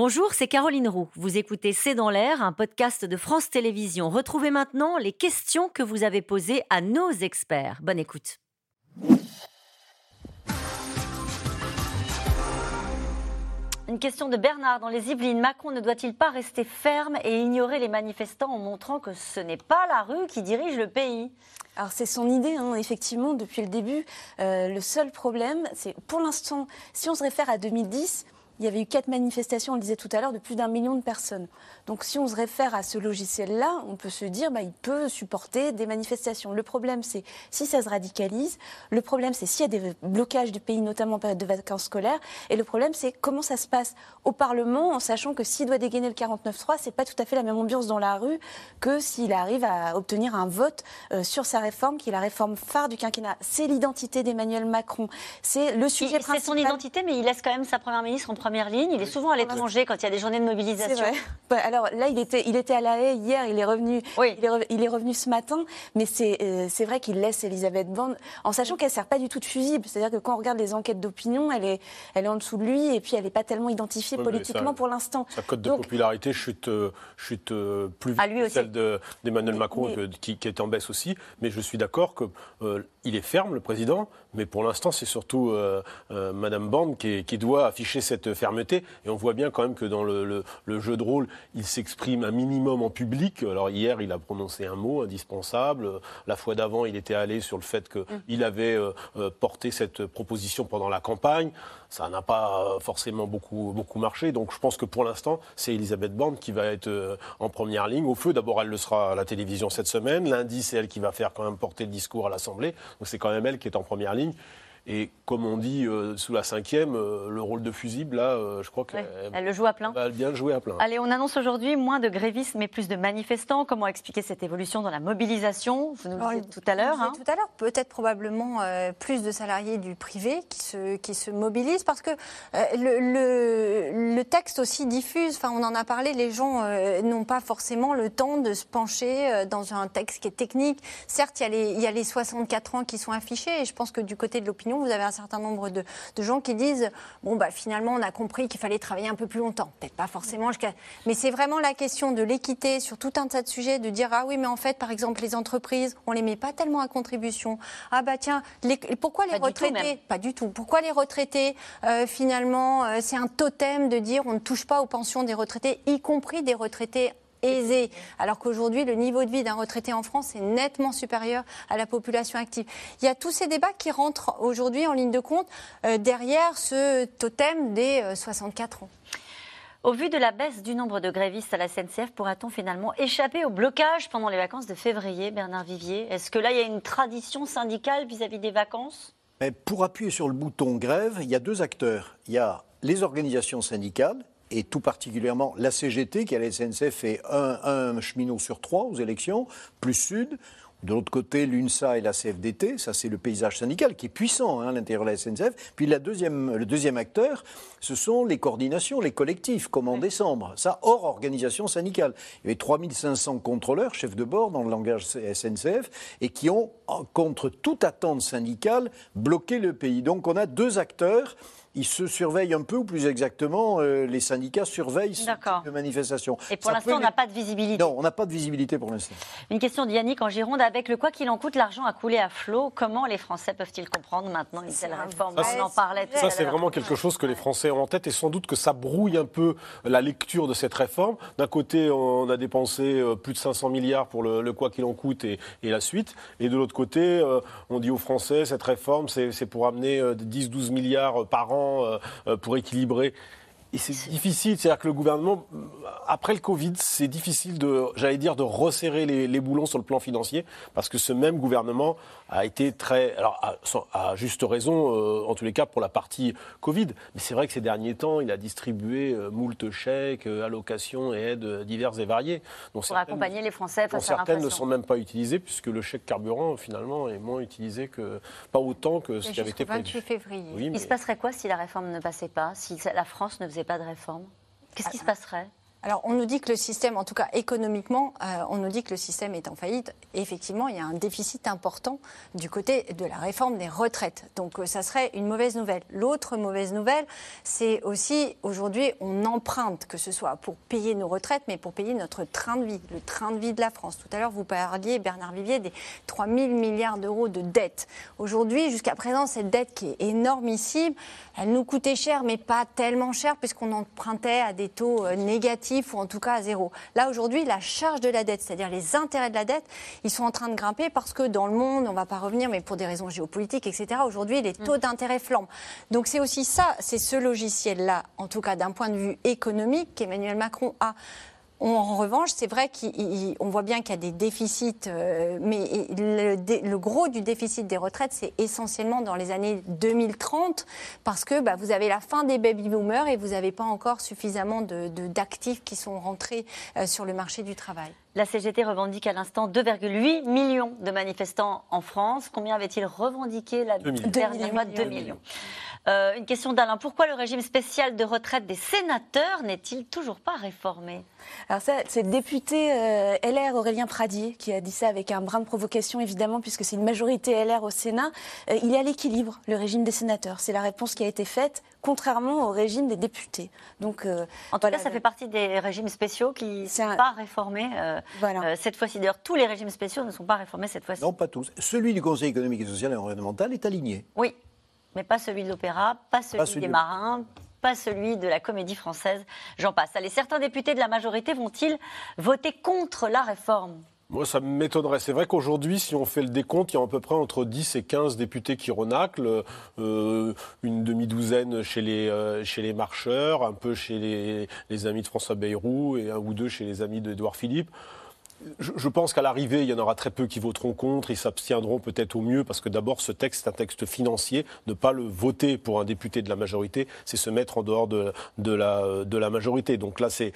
Bonjour, c'est Caroline Roux. Vous écoutez C'est dans l'air, un podcast de France Télévisions. Retrouvez maintenant les questions que vous avez posées à nos experts. Bonne écoute. Une question de Bernard dans les Yvelines. Macron ne doit-il pas rester ferme et ignorer les manifestants en montrant que ce n'est pas la rue qui dirige le pays? Alors c'est son idée, hein, effectivement, depuis le début. Euh, le seul problème, c'est pour l'instant, si on se réfère à 2010, il y avait eu quatre manifestations, on le disait tout à l'heure, de plus d'un million de personnes. Donc si on se réfère à ce logiciel-là, on peut se dire bah, il peut supporter des manifestations. Le problème, c'est si ça se radicalise. Le problème, c'est s'il y a des blocages du pays, notamment en période de vacances scolaires. Et le problème, c'est comment ça se passe au Parlement, en sachant que s'il doit dégainer le 49.3, c'est pas tout à fait la même ambiance dans la rue que s'il arrive à obtenir un vote euh, sur sa réforme, qui est la réforme phare du quinquennat. C'est l'identité d'Emmanuel Macron. C'est le sujet principal. C'est son identité, mais il laisse quand même sa première ministre en première ligne. Il est souvent à l'étranger quand il y a des journées de mobilisation. Vrai. Bah, alors là, il était, il était à La Haye hier, il est revenu, oui. il, est revenu ce matin, mais c'est euh, c'est vrai qu'il laisse Elisabeth Borne, en sachant qu'elle ne sert pas du tout de fusible. C'est-à-dire que quand on regarde les enquêtes d'opinion, elle est, elle est en dessous de lui, et puis elle n'est pas tellement identifiée politiquement pour l'instant. Sa cote de popularité chute, euh, chute euh, plus vite que celle d'Emmanuel Macron, qui, qui, est en baisse aussi. Mais je suis d'accord qu'il est ferme, le président, mais pour l'instant, c'est surtout Madame Borne qui, qui, doit afficher cette fermeté. Et on voit bien quand même que dans le, le jeu de rôle, il s'exprime un minimum en public. Alors hier, il a prononcé un mot indispensable. La fois d'avant, il était allé sur le fait qu'il mm. avait euh, euh, porté cette proposition pendant la campagne. Ça n'a pas euh, forcément beaucoup, beaucoup marché. Donc je pense que pour l'instant, c'est Elisabeth Borne qui va être en première ligne. Au feu, d'abord, elle le sera à la télévision cette semaine. Lundi, c'est elle qui va faire quand même porter le discours à l'Assemblée. Donc c'est quand même elle qui est en première ligne. Et comme on dit euh, sous la cinquième, euh, le rôle de fusible, là, euh, je crois qu'elle elle le joue à plein. va bien le jouer à plein. Allez, on annonce aujourd'hui moins de grévistes mais plus de manifestants. Comment expliquer cette évolution dans la mobilisation? Vous nous le disiez tout à l'heure. Hein. Tout à l'heure, peut-être probablement plus de salariés du privé qui se, qui se mobilisent parce que le, le, texte aussi diffuse, enfin on en a parlé, les gens n'ont pas forcément le temps de se pencher dans un texte qui est technique. Certes, il y, a les, il y a les 64 ans qui sont affichés et je pense que du côté de l'opinion, vous avez un certain nombre de, gens qui disent bon, bah, finalement, on a compris qu'il fallait travailler un peu plus longtemps. Peut-être pas forcément jusqu'à. Mais c'est vraiment la question de l'équité sur tout un tas de sujets, de dire ah oui, mais en fait, par exemple, les entreprises, on les met pas tellement à contribution. Ah bah tiens, pourquoi les retraités Pas du tout. Pourquoi les retraités, euh, finalement, euh, c'est un totem de dire on ne touche pas aux pensions des retraités, y compris des retraités aisé, alors qu'aujourd'hui, le niveau de vie d'un retraité en France est nettement supérieur à la population active. Il y a tous ces débats qui rentrent aujourd'hui en ligne de compte euh, derrière ce totem des 64 euh, ans. Au vu de la baisse du nombre de grévistes à la SNCF, pourra-t-on finalement échapper au blocage pendant les vacances de février, Bernard Vivier? Est-ce que là, il y a une tradition syndicale vis-à-vis des vacances? Pour appuyer sur le bouton grève, il y a deux acteurs. Il y a les organisations syndicales et tout particulièrement la CGT, qui à la SNCF fait un, cheminot sur trois aux élections, plus Sud. De l'autre côté, l'UNSA et la CFDT, ça c'est le paysage syndical qui est puissant hein, à l'intérieur de la SNCF. Puis la deuxième, le deuxième acteur, ce sont les coordinations, les collectifs, comme en décembre. Ça, hors organisation syndicale. Il y avait 3500 contrôleurs, chefs de bord dans le langage SNCF, et qui ont, contre toute attente syndicale, bloqué le pays. Donc on a deux acteurs ils se surveillent un peu, ou plus exactement, euh, les syndicats surveillent ce type de manifestation. Et pour l'instant, on n'a pas de visibilité. Non, on n'a pas de visibilité pour l'instant. Une question d'Yannick en Gironde. Avec le quoi qu'il en coûte, l'argent a coulé à flot. Comment les Français peuvent-ils comprendre maintenant une telle réforme On en parlait tout Ça, c'est vraiment quelque chose que les Français ont en tête et sans doute que ça brouille un peu la lecture de cette réforme. D'un côté, on a dépensé euh, plus de 500 milliards pour le, quoi qu'il en coûte et, la suite. Et de l'autre côté, euh, on dit aux Français, cette réforme, c'est pour amener 10-12 milliards par an euh, euh, pour équilibrer. Et c'est difficile, c'est-à-dire que le gouvernement, après le Covid, c'est difficile de, j'allais dire, de resserrer les, boulons sur le plan financier, parce que ce même gouvernement a été très, alors à, juste raison, euh, en tous les cas pour la partie Covid. Mais c'est vrai que ces derniers temps, il a distribué euh, moult chèques, allocations et aides diverses et variées. pour accompagner les Français face certaines ne sont même pas utilisées, puisque le chèque carburant, finalement, est moins utilisé que, pas autant que ce qui avait été prévu. février. Il se passerait quoi si la réforme ne passait pas, si la France ne faisait pas de réforme. Qu'est-ce qui se passerait? Alors, on nous dit que le système, en tout cas économiquement, euh, on nous dit que le système est en faillite. Effectivement, il y a un déficit important du côté de la réforme des retraites. Donc, euh, ça serait une mauvaise nouvelle. L'autre mauvaise nouvelle, c'est aussi aujourd'hui, on emprunte, que ce soit pour payer nos retraites, mais pour payer notre train de vie, le train de vie de la France. Tout à l'heure, vous parliez, Bernard Vivier, des 3 000 milliards d'euros de dette. Aujourd'hui, jusqu'à présent, cette dette qui est énormissime, elle nous coûtait cher, mais pas tellement cher, puisqu'on empruntait à des taux euh, ou en tout cas à zéro. Là, aujourd'hui, la charge de la dette, c'est-à-dire les intérêts de la dette, ils sont en train de grimper parce que dans le monde, on ne va pas revenir, mais pour des raisons géopolitiques, etc., aujourd'hui, les taux mm. d'intérêt flambent. Donc c'est aussi ça, c'est ce logiciel-là, en tout cas d'un point de vue économique, qu'Emmanuel Macron a en revanche, c'est vrai qu'on voit bien qu'il y a des déficits, euh, mais le, gros du déficit des retraites, c'est essentiellement dans les années 2030, parce que bah, vous avez la fin des baby-boomers et vous n'avez pas encore suffisamment d'actifs qui sont rentrés euh, sur le marché du travail. La CGT revendique à l'instant 2,8 millions de manifestants en France. Combien avait-il revendiqué la dernière fois 2 millions? Euh, une question d'Alain. Pourquoi le régime spécial de retraite des sénateurs n'est-il toujours pas réformé? Alors ça, c'est le député euh, LR Aurélien Pradier qui a dit ça avec un brin de provocation, évidemment, puisque c'est une majorité LR au Sénat. Euh, il est à l'équilibre, le régime des sénateurs. C'est la réponse qui a été faite, contrairement au régime des députés. Donc, en tout cas, ça fait partie des régimes spéciaux qui ne sont pas réformés cette fois-ci. D'ailleurs, tous les régimes spéciaux ne sont pas réformés cette fois-ci. Non, pas tous. Celui du Conseil économique et social et environnemental est aligné. Oui, mais pas celui de l'opéra, pas celui, des marins, pas celui de la comédie française, j'en passe. Allez, certains députés de la majorité vont-ils voter contre la réforme? Moi, ça m'étonnerait. C'est vrai qu'aujourd'hui, si on fait le décompte, il y a à peu près entre 10 et 15 députés qui renaclent, euh, une demi-douzaine chez les, euh, chez les marcheurs, un peu chez les, les amis de François Bayrou et un ou deux chez les amis d'Edouard Philippe je, pense qu'à l'arrivée, il y en aura très peu qui voteront contre. Ils s'abstiendront peut-être au mieux parce que d'abord, ce texte est un texte financier. Ne pas le voter pour un député de la majorité, c'est se mettre en dehors de, de, la, de la majorité. Donc là, c'est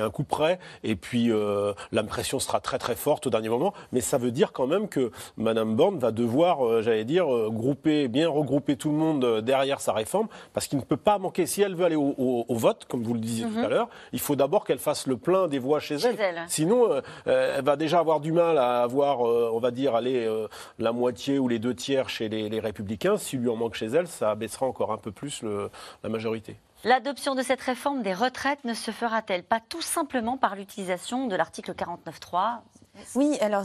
un coup près. Et puis, euh, l'impression sera très très forte au dernier moment. Mais ça veut dire quand même que Mme Borne va devoir, euh, j'allais dire, euh, grouper, bien regrouper tout le monde derrière sa réforme parce qu'il ne peut pas manquer. Si elle veut aller au, vote, comme vous le disiez tout mhm. à l'heure, il faut d'abord qu'elle fasse le plein des voix chez, elle. Sinon, euh, elle va déjà avoir du mal à avoir, euh, on va dire, aller euh, la moitié ou les deux tiers chez les, Républicains. S'il lui en manque chez elle, ça abaissera encore un peu plus la majorité. L'adoption de cette réforme des retraites ne se fera-t-elle pas tout simplement par l'utilisation de l'article 49.3 oui, alors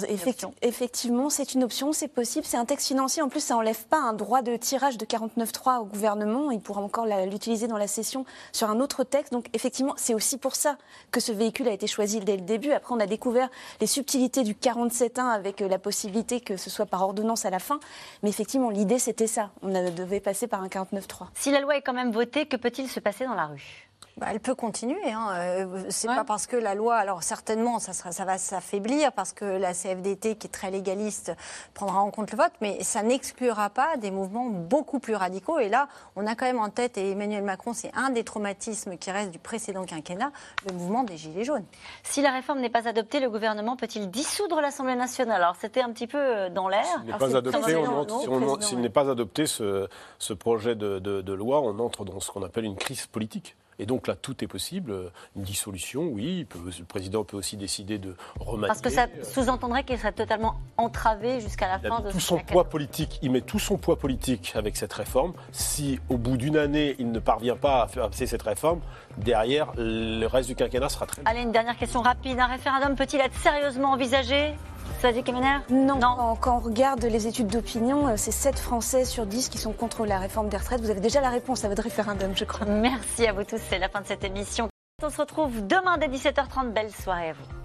effectivement, c'est une option, c'est possible. C'est un texte financier. En plus, ça n'enlève pas un droit de tirage de 49.3 au gouvernement. Il pourra encore l'utiliser dans la session sur un autre texte. Donc, effectivement, c'est aussi pour ça que ce véhicule a été choisi dès le début. Après, on a découvert les subtilités du 47.1 avec euh, la possibilité que ce soit par ordonnance à la fin. Mais effectivement, l'idée, c'était ça. On devait passer par un 49.3. Si la loi est quand même votée, que peut-il se passer dans la rue? Bah, elle peut continuer. Hein. Euh, c'est pas parce que la loi, alors certainement, ça, sera, ça va s'affaiblir parce que la CFDT, qui est très légaliste, prendra en compte le vote, mais ça n'exclura pas des mouvements beaucoup plus radicaux. Et là, on a quand même en tête, et Emmanuel Macron, c'est un des traumatismes qui reste du précédent quinquennat, le mouvement des Gilets jaunes. Si la réforme n'est pas adoptée, le gouvernement peut-il dissoudre l'Assemblée nationale? Alors c'était un petit peu euh, dans l'air. S'il n'est pas adopté, ce, ce projet de, de loi, on entre dans ce qu'on appelle une crise politique. Et donc là, tout est possible. Une dissolution, oui. le président peut aussi décider de remanier. Parce que ça sous-entendrait qu'il serait totalement entravé jusqu'à la fin de tout son poids politique. Il met tout son poids politique avec cette réforme. Si au bout d'une année, il ne parvient pas à faire passer cette réforme, derrière, le reste du quinquennat sera très. Allez, une dernière question rapide. Un référendum peut-il être sérieusement envisagé? Non. non. Quand on regarde les études d'opinion, euh, c'est 7 Français sur 10 qui sont contre la réforme des retraites. Vous avez déjà la réponse à votre référendum, je crois. Merci à vous tous. C'est la fin de cette émission. On se retrouve demain dès 17h30. Belle soirée à vous.